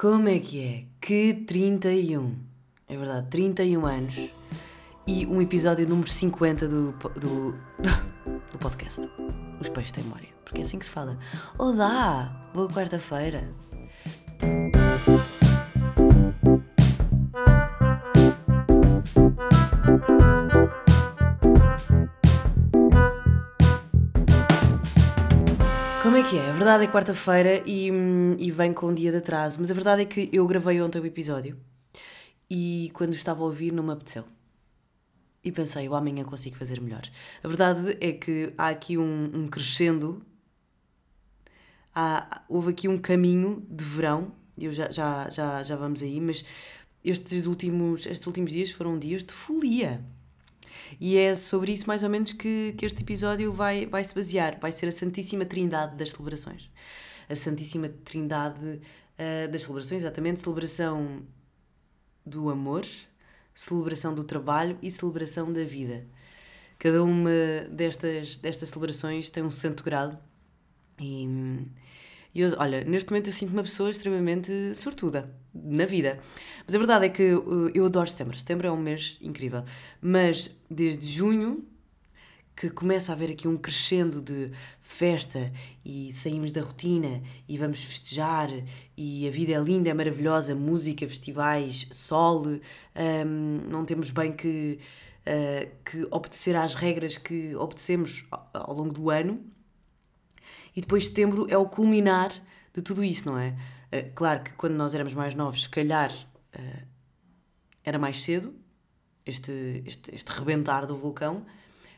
Como é que é? Que 31. É verdade, 31 anos e um episódio número 50 do, do, do podcast. Os peixes têm memória. Porque é assim que se fala. Olá! Boa quarta-feira! Que é? A verdade é quarta-feira e, hum, e vem com um dia de atraso, mas a verdade é que eu gravei ontem o episódio e quando estava a ouvir não me apeteceu. E pensei, eu amanhã consigo fazer melhor. A verdade é que há aqui um, um crescendo, há, houve aqui um caminho de verão, eu já, já, já, já vamos aí, mas estes últimos, estes últimos dias foram dias de folia. E é sobre isso, mais ou menos, que, que este episódio vai, vai se basear. Vai ser a Santíssima Trindade das celebrações. A Santíssima Trindade uh, das celebrações, exatamente, celebração do amor, celebração do trabalho e celebração da vida. Cada uma destas, destas celebrações tem um santo grado. E, e eu, olha, neste momento eu sinto uma pessoa extremamente sortuda na vida. Mas a verdade é que uh, eu adoro setembro. Setembro é um mês incrível. Mas desde junho que começa a haver aqui um crescendo de festa e saímos da rotina e vamos festejar e a vida é linda, é maravilhosa, música, festivais, sol, um, não temos bem que, uh, que obedecer às regras que obedecemos ao, ao longo do ano. E depois setembro é o culminar de tudo isso, não é? Uh, claro que quando nós éramos mais novos, se calhar uh, era mais cedo, este, este, este rebentar do vulcão,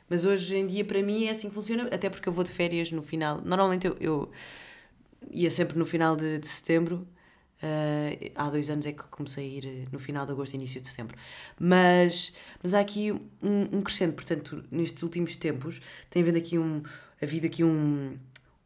mas hoje em dia para mim é assim que funciona, até porque eu vou de férias no final. Normalmente eu, eu ia sempre no final de, de setembro. Uh, há dois anos é que comecei a ir no final de agosto, início de setembro. Mas, mas há aqui um, um crescente, portanto, nestes últimos tempos, tem havido aqui um, havido aqui um,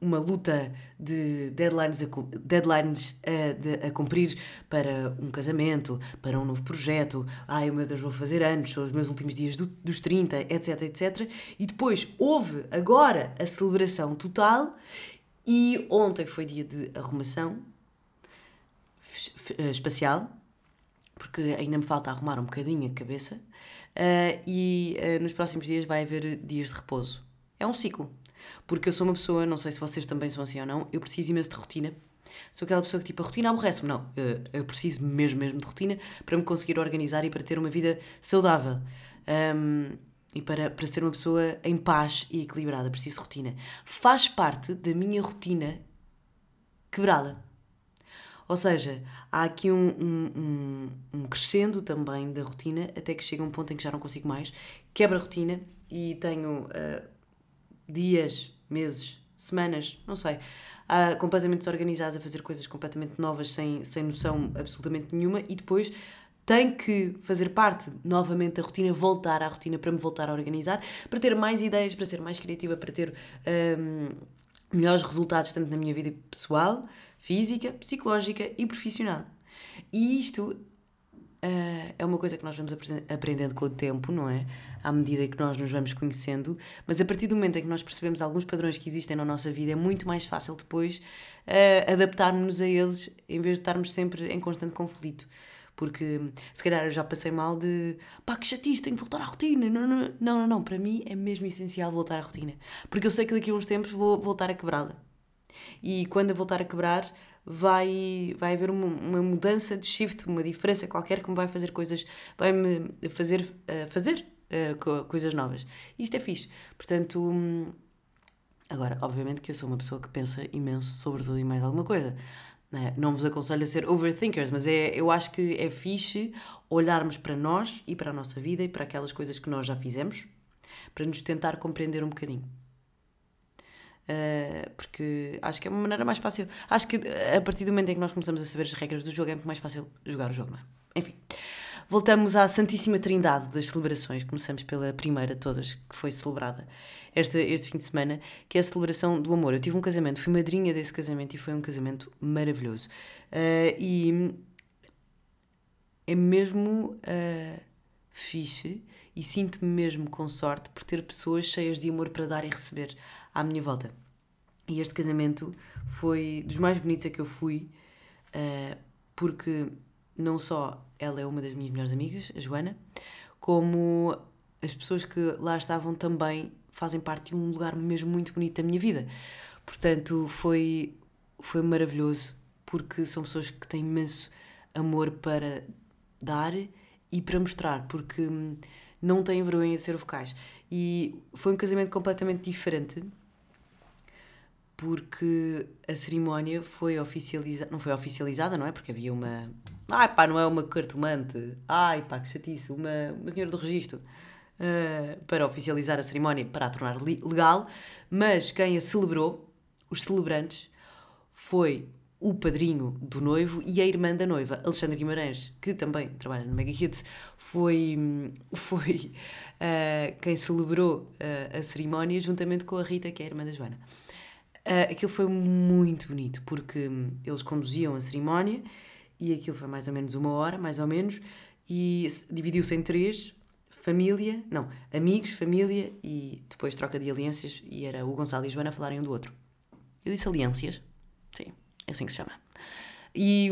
uma luta de deadlines a, deadlines a, de, a cumprir para um casamento, para um novo projeto. Ai meu Deus, vou fazer anos, são os meus últimos dias do, dos 30, etc, etc. E depois houve agora a celebração total e ontem foi dia de arrumação espacial, porque ainda me falta arrumar um bocadinho a cabeça. Uh, e uh, nos próximos dias vai haver dias de repouso. É um ciclo porque eu sou uma pessoa, não sei se vocês também são assim ou não, eu preciso imenso de rotina. Sou aquela pessoa que tipo, a rotina aborrece-me. Não, eh, eu preciso mesmo, mesmo de rotina para me conseguir organizar e para ter uma vida saudável. Um, e para, para ser uma pessoa em paz e equilibrada, preciso de rotina. Faz parte da minha rotina quebrá-la. Ou seja, há aqui um, um, um, um, crescendo também da rotina até que chega um ponto em que já não consigo mais, quebra a rotina e tenho uh, dias, meses, semanas, não sei, uh, completamente desorganizados a fazer coisas completamente novas sem, sem noção absolutamente nenhuma e depois tem que fazer parte novamente da rotina, voltar à rotina para me voltar a organizar, para ter mais ideias, para ser mais criativa, para ter um, melhores resultados tanto na minha vida pessoal, física, psicológica e profissional. E isto uh, é uma coisa que nós vamos aprendendo com o tempo, não é? À medida que nós nos vamos conhecendo, mas a partir do momento em que nós percebemos alguns padrões que existem na nossa vida, é muito mais fácil depois uh, adaptarmos-nos a eles em vez de estarmos sempre em constante conflito. Porque se calhar eu já passei mal de pá, que chatice, tenho que voltar à rotina. Não, não, não, não, não. Para mim é mesmo essencial voltar à rotina. Porque eu sei que daqui a uns tempos vou voltar a quebrá-la. E quando eu voltar a quebrar, vai, vai haver uma, uma, mudança de shift, uma diferença qualquer que me vai fazer coisas, vai-me fazer uh, fazer uh, coisas novas. Isto é fixe. Portanto, hum, agora, obviamente que eu sou uma pessoa que pensa imenso sobre tudo e mais alguma coisa. Não, é? não vos aconselho a ser overthinkers, mas é, eu acho que é fixe olharmos para nós e para a nossa vida e para aquelas coisas que nós já fizemos para nos tentar compreender um bocadinho. Uh, acho que é uma maneira mais fácil. Acho que a partir do momento em que nós começamos a saber as regras do jogo é muito mais fácil jogar o jogo, não é? Enfim, voltamos à Santíssima Trindade das celebrações. Começamos pela primeira de todas, que foi celebrada este, este fim de semana, que é a celebração do amor. Eu tive um casamento, fui madrinha desse casamento e foi um casamento maravilhoso. Uh, e é mesmo uh, fixe e sinto-me mesmo com sorte por ter pessoas cheias de amor para dar e receber à minha volta. E este casamento foi dos mais bonitos a que eu fui. Uh, porque não só ela é uma das minhas melhores amigas, a Joana, como as pessoas que lá estavam também fazem parte de um lugar mesmo muito bonito da minha vida. Portanto, foi, foi maravilhoso, porque são pessoas que têm imenso amor para dar e para mostrar, porque não têm vergonha de ser vocais. E foi um casamento completamente diferente, porque a cerimónia foi oficializada, não foi oficializada, não é? Porque havia uma. Ai pá, não é uma cartomante. Ai pá, que chatice, uma, uma senhora do registro. Uh, para oficializar a cerimónia, para a tornar legal, mas quem a celebrou, os celebrantes, foi o padrinho do noivo e a irmã da noiva, Alexandre Guimarães, que também trabalha no Mega Hits, foi, foi uh, quem celebrou uh, a cerimónia juntamente com a Rita, que é a irmã da Joana. Uh, aquilo foi muito bonito, porque um, eles conduziam a cerimónia e aquilo foi mais ou menos uma hora, mais ou menos, e dividiu-se em três, família, não, amigos, família e depois troca de alianças e era o Gonçalo e a Joana falarem um do outro. Eu disse alianças? Sim, é assim que se chama. E.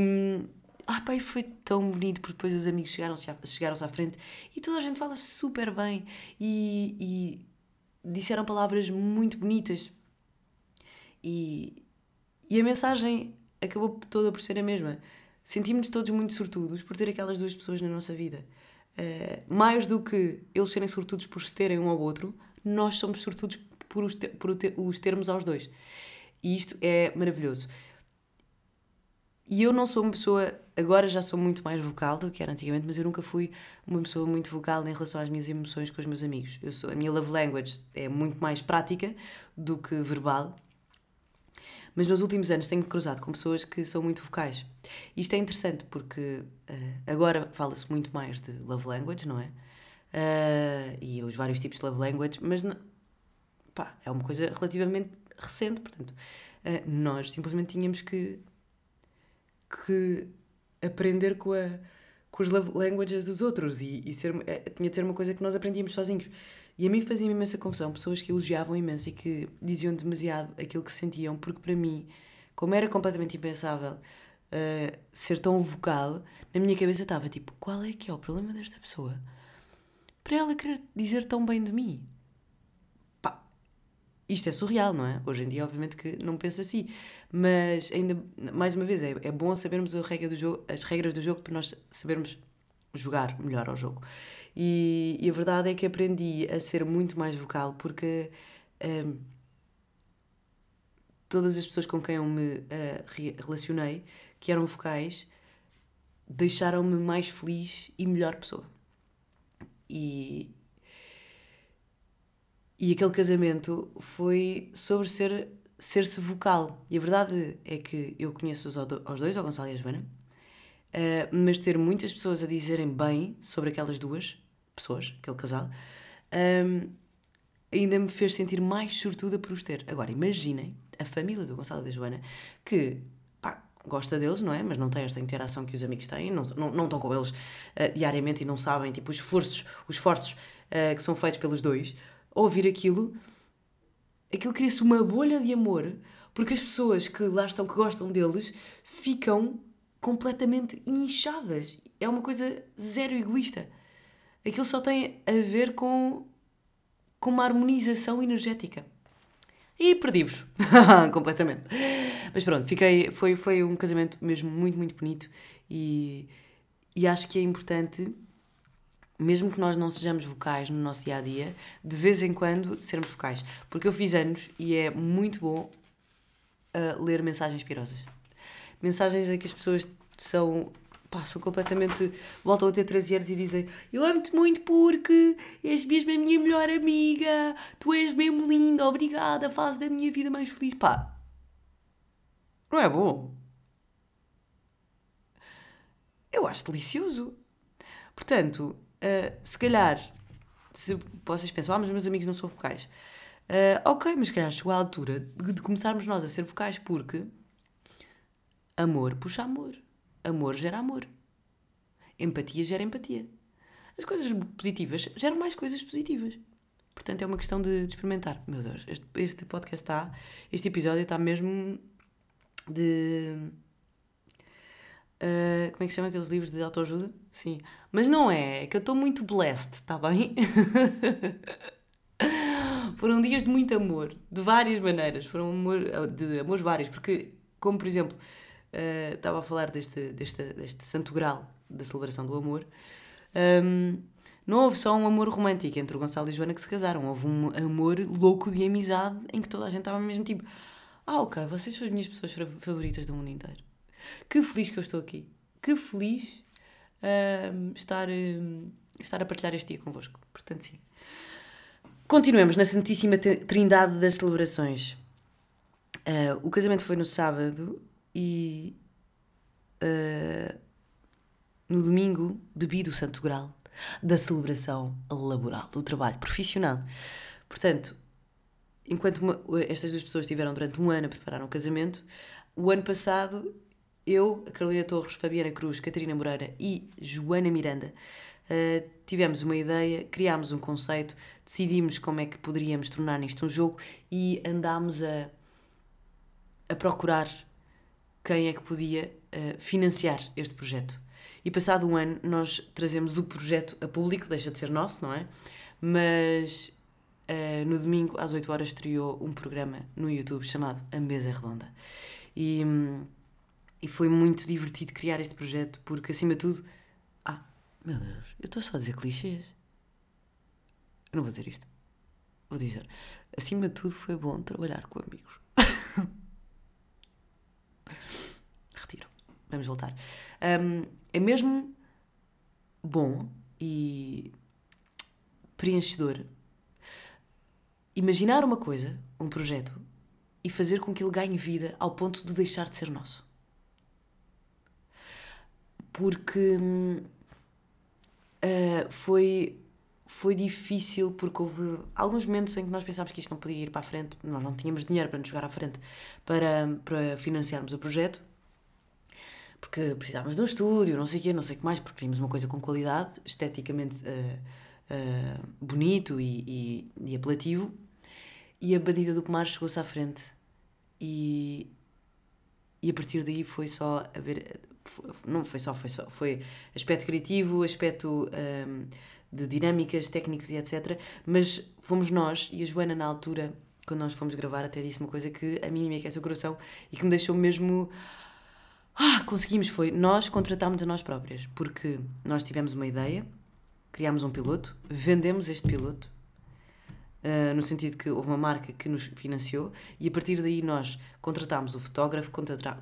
Ah, pai, foi tão bonito porque depois os amigos chegaram-se chegaram à frente e toda a gente fala super bem e, e disseram palavras muito bonitas. E, e a mensagem acabou toda por ser a mesma. Sentimos-nos todos muito sortudos por ter aquelas duas pessoas na nossa vida. Uh, mais do que eles serem sortudos por se terem um ao outro, nós somos sortudos por os, ter, por os termos aos dois. E isto é maravilhoso. E eu não sou uma pessoa, agora já sou muito mais vocal do que era antigamente, mas eu nunca fui uma pessoa muito vocal em relação às minhas emoções com os meus amigos. Eu sou, a minha love language é muito mais prática do que verbal. Mas nos últimos anos tenho cruzado com pessoas que são muito vocais. Isto é interessante porque uh, agora fala-se muito mais de love language, não é? Uh, e os vários tipos de love language, mas pá, é uma coisa relativamente recente, portanto, uh, nós simplesmente tínhamos que que aprender com, a, com os languages dos outros e, e ser, tinha de ser uma coisa que nós aprendíamos sozinhos. E a mim fazia-me imensa confusão pessoas que elogiavam imenso e que diziam demasiado aquilo que sentiam, porque para mim, como era completamente impensável uh, ser tão vocal, na minha cabeça estava tipo: qual é que é o problema desta pessoa? Para ela querer dizer tão bem de mim isto é surreal, não é? Hoje em dia, obviamente, que não pensa assim. Mas, ainda, mais uma vez, é, é bom sabermos a regra do jogo, as regras do jogo para nós sabermos jogar melhor ao jogo. E, e a verdade é que aprendi a ser muito mais vocal porque um, todas as pessoas com quem eu me uh, relacionei, que eram vocais, deixaram-me mais feliz e melhor pessoa. E, e aquele casamento foi sobre ser ser-se vocal. E a verdade é que eu conheço os aos dois, ao Gonçalo e a Joana, uh, mas ter muitas pessoas a dizerem bem sobre aquelas duas pessoas, aquele casal, um, ainda me fez sentir mais sortuda por os ter. Agora, imaginem a família do Gonçalo e da Joana, que pá, gosta deles, não é? Mas não tem esta interação que os amigos têm, não, não, não estão com eles uh, diariamente e não sabem tipo, os esforços, os esforços uh, que são feitos pelos dois ouvir aquilo, aquilo cria-se uma bolha de amor, porque as pessoas que lá estão, que gostam deles, ficam completamente inchadas. É uma coisa zero egoísta. Aquilo só tem a ver com, com uma harmonização energética. E perdi-vos. completamente. Mas pronto, fiquei, foi, foi um casamento mesmo muito, muito bonito e, e acho que é importante mesmo que nós não sejamos vocais no nosso dia a dia, de vez em quando sermos vocais. Porque eu fiz anos e é muito bom uh, ler mensagens pirosas. Mensagens em que as pessoas são. Pá, são completamente. voltam a ter 13 anos e dizem: Eu amo-te muito porque és mesmo a minha melhor amiga, tu és mesmo linda, obrigada, faz da minha vida mais feliz. Pá, não é bom? Eu acho delicioso. Portanto, Uh, se calhar, se vocês pensam, ah, mas meus amigos não são vocais. Uh, ok, mas se calhar chegou a altura de, de começarmos nós a ser vocais porque amor puxa amor. Amor gera amor. Empatia gera empatia. As coisas positivas geram mais coisas positivas. Portanto, é uma questão de, de experimentar. Meu Deus, este, este podcast está. Este episódio está mesmo de. Uh, como é que se chama aqueles livros de autoajuda? Sim. Mas não é, é que eu estou muito blessed, está bem? Foram dias de muito amor, de várias maneiras. Foram amor, de amores vários, porque, como por exemplo, uh, estava a falar deste, deste, deste santo grau da celebração do amor, um, não houve só um amor romântico entre o Gonçalo e a Joana que se casaram, houve um amor louco de amizade em que toda a gente estava mesmo tipo. Ah, ok, vocês são as minhas pessoas favoritas do mundo inteiro. Que feliz que eu estou aqui. Que feliz uh, estar, uh, estar a partilhar este dia convosco. Portanto, sim. Continuemos na Santíssima Trindade das Celebrações. Uh, o casamento foi no sábado e uh, no domingo bebi do Santo Grau da celebração laboral, do trabalho profissional. Portanto, enquanto uma, estas duas pessoas estiveram durante um ano a preparar um casamento, o ano passado eu, a Carolina Torres, Fabiana Cruz, Catarina Moreira e Joana Miranda uh, tivemos uma ideia, criámos um conceito, decidimos como é que poderíamos tornar isto um jogo e andámos a, a procurar quem é que podia uh, financiar este projeto. E passado um ano, nós trazemos o projeto a público, deixa de ser nosso, não é? Mas uh, no domingo, às 8 horas, estreou um programa no YouTube chamado A Mesa Redonda. E, e foi muito divertido criar este projeto, porque acima de tudo. Ah, meu Deus, eu estou só a dizer clichês. Eu não vou dizer isto. Vou dizer. Acima de tudo, foi bom trabalhar com amigos. Vamos voltar. Um, é mesmo bom e preenchedor imaginar uma coisa, um projeto, e fazer com que ele ganhe vida ao ponto de deixar de ser nosso. Porque uh, foi, foi difícil, porque houve alguns momentos em que nós pensámos que isto não podia ir para a frente, nós não tínhamos dinheiro para nos jogar à frente para, para financiarmos o projeto porque precisávamos de um estúdio, não sei o quê, não sei o que mais, porque queríamos uma coisa com qualidade, esteticamente uh, uh, bonito e, e, e, apelativo. E a Bandida do Pomar chegou-se à frente e, e a partir daí foi só a ver. Não foi só, foi só. Foi aspecto criativo, aspecto um, ehm, de dinâmicas, técnicos e etc. Mas fomos nós e a Joana, na altura, quando nós fomos gravar, até disse uma coisa que a mim me aquece o coração e que me deixou mesmo ah, conseguimos, foi. Nós contratámos a nós próprias, porque nós tivemos uma ideia, criámos um piloto, vendemos este piloto, uh, no sentido que houve uma marca que nos financiou, e a partir daí nós contratámos o fotógrafo,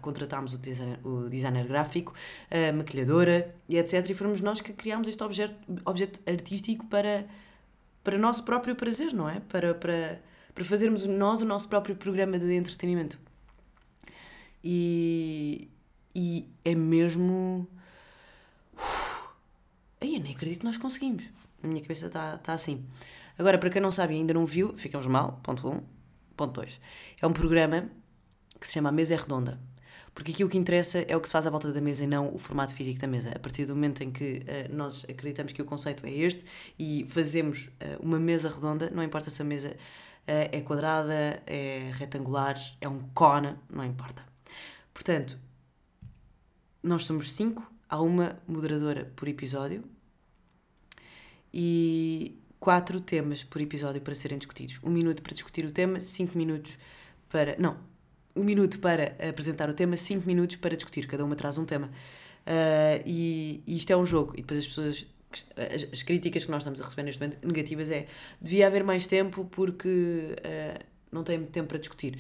contratámos o designer, o designer gráfico, a maquilhadora e etc. E fomos nós que criámos este objeto, objeto artístico para, para nosso próprio prazer, não é? Para, para, para fazermos nós o nosso próprio programa de entretenimento. E, e é mesmo. Ai, eu nem acredito que nós conseguimos. Na minha cabeça está tá assim. Agora, para quem não sabe e ainda não viu, ficamos mal. Ponto 1. Um. Ponto 2. É um programa que se chama A Mesa é Redonda. Porque aqui o que interessa é o que se faz à volta da mesa e não o formato físico da mesa. A partir do momento em que uh, nós acreditamos que o conceito é este e fazemos uh, uma mesa redonda, não importa se a mesa uh, é quadrada, é retangular, é um cone, não importa. Portanto, nós somos cinco, há uma moderadora por episódio e quatro temas por episódio para serem discutidos. Um minuto para discutir o tema, cinco minutos para. Não, um minuto para apresentar o tema, cinco minutos para discutir. Cada uma traz um tema. Uh, e, e, isto é um jogo. E depois as pessoas. As, as, críticas que nós estamos a receber neste momento negativas é devia haver mais tempo porque uh, não tem tempo para discutir.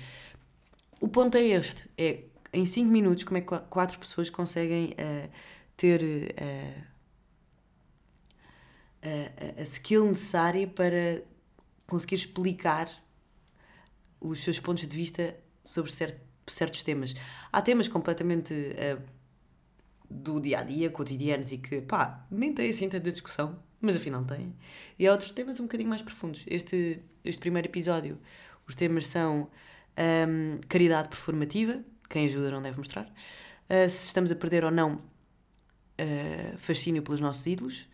O ponto é este: é em 5 minutos, como é que quatro pessoas conseguem uh, ter uh, a, a skill necessária para conseguir explicar os seus pontos de vista sobre certo, certos temas. Há temas completamente uh, do dia a dia, cotidianos e que, pá, nem tem assim tanta discussão, mas afinal tem. E há outros temas um bocadinho mais profundos. Este, este primeiro episódio, os temas são um, caridade performativa, quem ajuda não deve mostrar. Uh, se estamos a perder ou não uh, fascínio pelos nossos ídolos.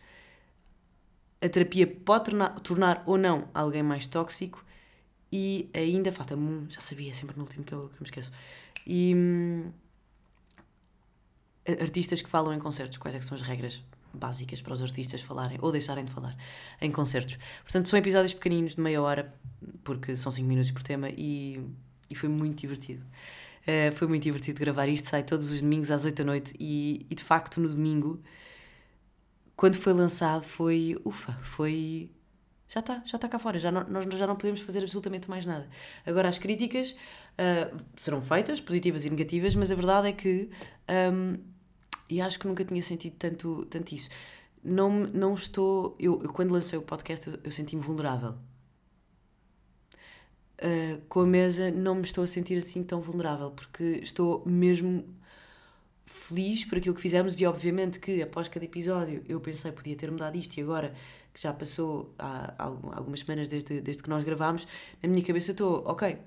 A terapia pode tornar, tornar ou não alguém mais tóxico. E ainda falta já sabia, sempre no último que eu, que eu me esqueço. E hum, artistas que falam em concertos, quais é são as regras básicas para os artistas falarem ou deixarem de falar em concertos. Portanto, são episódios pequeninos de meia hora, porque são 5 minutos por tema e, e foi muito divertido. Uh, foi muito divertido gravar isto, sai todos os domingos às 8 da noite e, e de facto no domingo, quando foi lançado, foi ufa, foi já está, já está cá fora, já não, nós já não podemos fazer absolutamente mais nada. Agora, as críticas uh, serão feitas, positivas e negativas, mas a verdade é que, um, e acho que nunca tinha sentido tanto, tanto isso, não, não estou. Eu, eu quando lancei o podcast, eu, eu senti-me vulnerável. Uh, com a mesa, não me estou a sentir assim tão vulnerável, porque estou mesmo feliz por aquilo que fizemos e obviamente que após cada episódio eu pensei podia ter mudado isto e agora que já passou há algumas semanas desde, desde que nós gravámos, na minha cabeça estou, ok,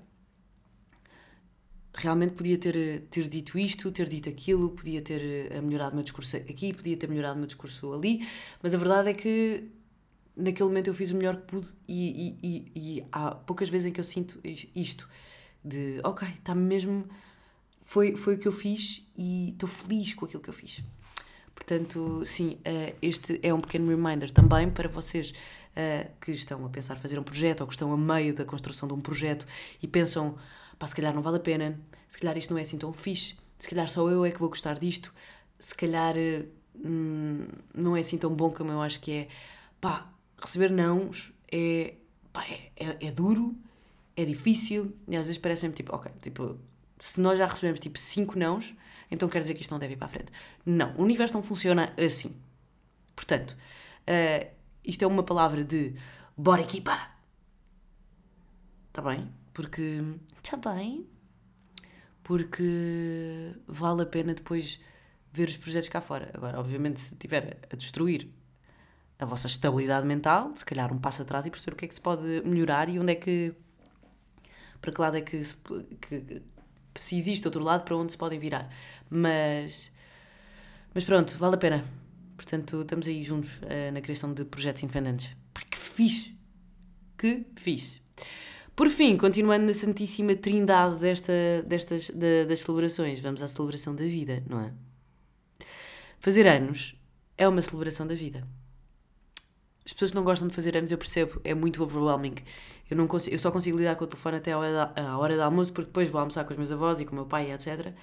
realmente podia ter, ter dito isto, ter dito aquilo, podia ter melhorado o meu discurso aqui, podia ter melhorado o meu discurso ali, mas a verdade é que naquele momento eu fiz o melhor que pude e, e, e, e há poucas vezes em que eu sinto isto, de ok, está mesmo foi, foi o que eu fiz e estou feliz com aquilo que eu fiz. Portanto, sim, uh, este é um pequeno reminder também para vocês uh, que estão a pensar fazer um projeto ou que estão a meio da construção de um projeto e pensam, pá, se calhar não vale a pena, se calhar isto não é assim tão fixe, se calhar só eu é que vou gostar disto, se calhar hum, não é assim tão bom como eu acho que é. Pá, receber nãos é, pá, é, é, é duro, é difícil e às vezes parece-me tipo, ok, tipo, se nós já recebemos tipo 5 nãos, então quer dizer que isto não deve ir para a frente. Não, o universo não funciona assim. Portanto, uh, isto é uma palavra de bora equipa! Está bem? Porque. Está bem? Porque vale a pena depois ver os projetos cá fora. Agora, obviamente, se estiver a destruir a vossa estabilidade mental, se calhar um passo atrás e perceber o que é que se pode melhorar e onde é que. Para que lado é que, que, se existe outro lado para onde se podem virar. Mas, mas pronto, vale a pena. Portanto, estamos aí juntos uh, na criação de projetos independentes. Pá, que fixe! Que fixe! Por fim, continuando na Santíssima Trindade desta, destas, de, das celebrações, vamos à celebração da vida, não é? Fazer anos é uma celebração da vida. As pessoas que não gostam de fazer anos, eu percebo, é muito overwhelming. Eu, não consigo, eu só consigo lidar com o telefone até à hora, à hora do almoço, porque depois vou almoçar com os meus avós e com o meu pai, etc.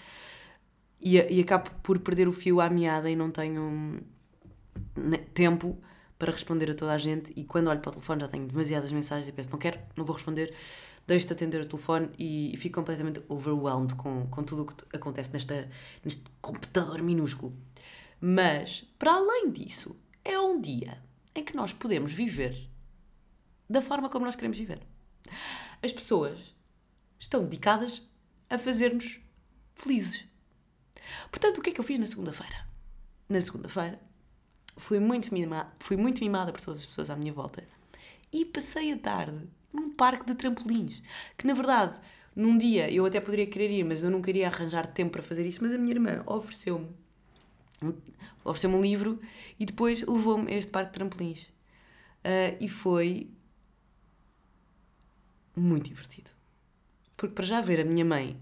E, e acabo por perder o fio à meada e não tenho tempo para responder a toda a gente. E quando olho para o telefone já tenho demasiadas mensagens e penso, não quero, não vou responder, deixo-te atender o telefone e, e, fico completamente overwhelmed com, com tudo o que acontece nesta, neste computador minúsculo. Mas, para além disso, é um dia em que nós podemos viver da forma como nós queremos viver. As pessoas estão dedicadas a fazer-nos felizes. Portanto, o que é que eu fiz na segunda-feira? Na segunda-feira, fui muito, fui muito mimada por todas as pessoas à minha volta e passei a tarde num parque de trampolins. Que na verdade, num dia eu até poderia querer ir, mas eu não queria arranjar tempo para fazer isso. Mas a minha irmã ofereceu-me ofereceu-me um livro e depois levou-me a este parque de trampolins. Uh, e foi muito divertido. Porque para já ver a minha mãe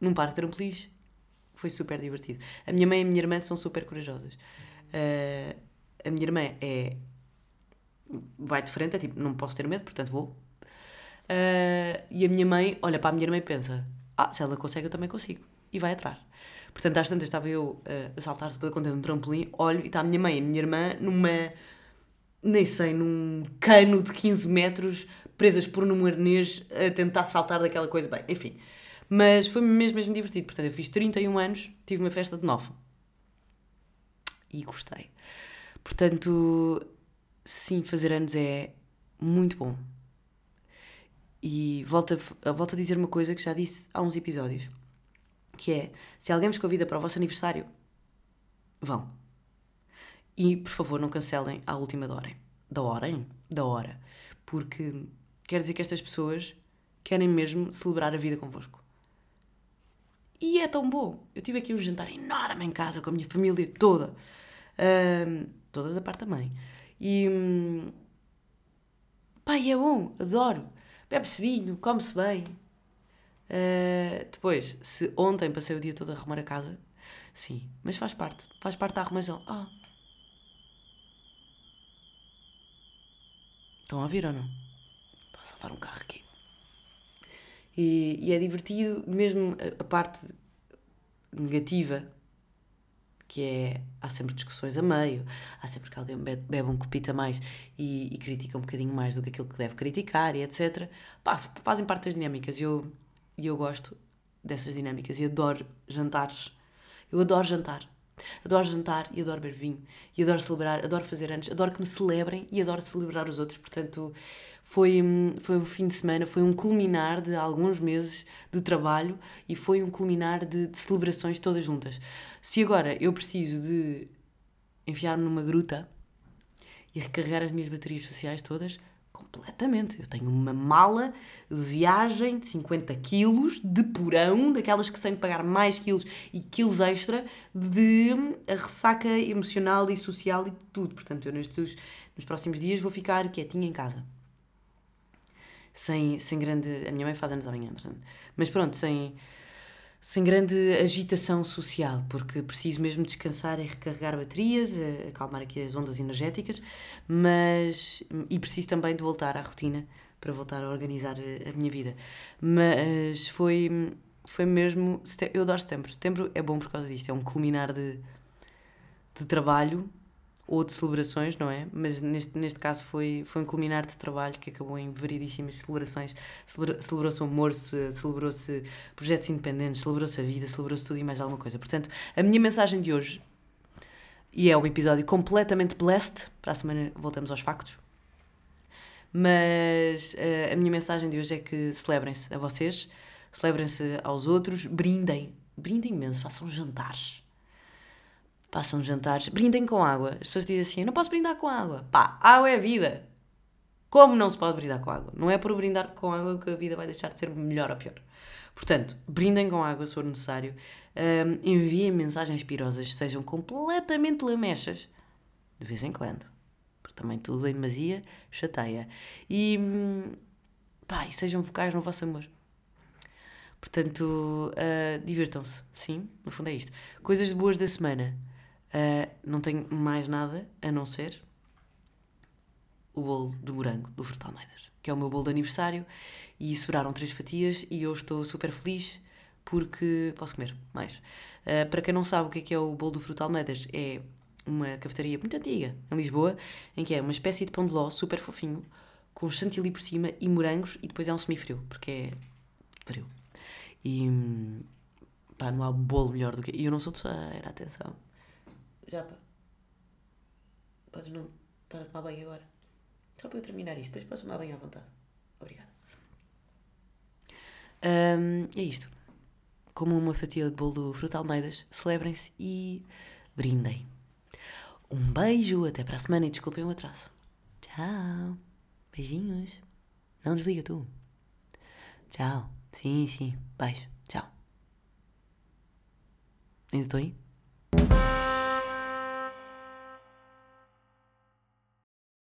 num parque de trampolins foi super divertido. A minha mãe e a minha irmã são super corajosas. Uh, a minha irmã é. vai de frente, é tipo, não posso ter medo, portanto vou. Uh, e a minha mãe olha para a minha irmã e pensa: ah, se ela consegue, eu também consigo. E vai atrás. Portanto, às tantas estava eu uh, a saltar toda contente no trampolim, olho e está a minha mãe e a minha irmã numa. nem sei, num cano de 15 metros, presas por um arnês a tentar saltar daquela coisa. Bem, enfim. Mas foi mesmo, mesmo divertido. Portanto, eu fiz 31 anos, tive uma festa de 9. E gostei. Portanto, sim, fazer anos é muito bom. E volto a, volto a dizer uma coisa que já disse há uns episódios que é, se alguém vos convida para o vosso aniversário, vão. E, por favor, não cancelem à última da hora. Da hora, hein? Da hora. Porque quer dizer que estas pessoas querem mesmo celebrar a vida convosco. E é tão bom. Eu tive aqui um jantar enorme em casa com a minha família toda. Um, toda da parte da mãe. E. Um, pá, e é bom, adoro. Bebe-se vinho, come-se bem, Uh, depois, se ontem passei o dia todo a arrumar a casa, Sim, mas faz parte. Faz parte da arrumação. Ah. Estão a ouvir ou não? Estou a saltar um carro aqui. E, e é divertido, mesmo a, a parte negativa que é há sempre discussões a meio, há sempre que alguém bebe, um copita mais e, e, critica um bocadinho mais do que aquilo que deve criticar e etc. Pá, fazem parte das dinâmicas e eu, gosto dessas dinâmicas e adoro jantares. Eu adoro jantar. Adoro jantar e adoro beber vinho e adoro celebrar, adoro fazer anos, adoro que me celebrem e adoro celebrar os outros. Portanto, foi, foi um fim de semana, foi um culminar de alguns meses de trabalho e foi um culminar de, de celebrações todas juntas. Se agora eu preciso de enfiar-me numa gruta e recarregar as minhas baterias sociais todas, completamente. Eu tenho uma mala de viagem de 50 quilos de porão, daquelas que têm pagar mais quilos e quilos extra, de a ressaca emocional e social e tudo. Portanto, eu nestes, nos próximos dias vou ficar quietinha em casa. Sem, sem grande. A minha mãe faz anos amanhã, portanto. Mas pronto, sem sem grande agitação social, porque preciso mesmo descansar e recarregar baterias, acalmar aqui as ondas energéticas, mas e preciso também de voltar à rotina para voltar a organizar a minha vida. Mas foi foi mesmo, eu adoro setembro. Setembro é bom por causa disto, é um culminar de de trabalho ou de celebrações, não é? Mas neste, neste caso foi, foi um culminar de trabalho que acabou em veridíssimas celebrações. Celebrou-se o amor, celebrou-se projetos independentes, celebrou-se a vida, celebrou-se tudo e mais alguma coisa. Portanto, a minha mensagem de hoje, e é um episódio completamente blessed, para a semana voltamos aos factos, mas uh, a minha mensagem de hoje é que celebrem-se a vocês, celebrem-se aos outros, brindem, brindem imenso, façam jantares passam jantares, brindem com água. As pessoas dizem assim: eu não posso brindar com água. Pá, água é vida. Como não se pode brindar com água? Não é por brindar com água que a vida vai deixar de ser melhor ou pior. Portanto, brindem com água se for necessário. Um, enviem mensagens pirosas, sejam completamente lamechas, de vez em quando. Porque também tudo em demasia chateia. E, hum, pá, e sejam vocais no vosso amor. Portanto, uh, divirtam-se. Sim, no fundo é isto. Coisas boas da semana. Uh, não tenho mais nada a não ser o bolo de morango do Frutal Almeidas, que é o meu bolo de aniversário e sobraram três fatias e eu estou super feliz porque posso comer mais. Uh, para quem não sabe o que é, que é o bolo do Frutal Almeidas, é uma cafetaria muito antiga em Lisboa, em que é uma espécie de pão de ló super fofinho, com chantilly por cima e morangos e depois é um semifrio, porque é frio. E pá, não há bolo melhor do que. E eu não sou era atenção. Já, pá. Podes não estar a tomar banho agora. Só para eu terminar isto, depois podes tomar banho à vontade. Obrigada. Um, é isto. Como uma fatia de bolo Fruta Almeidas, celebrem-se e brindem. Um beijo, até para a semana e desculpem o atraso. Tchau. Beijinhos. Não desliga tu. Tchau. Sim, sim. Beijo. Tchau. Ainda estou aí?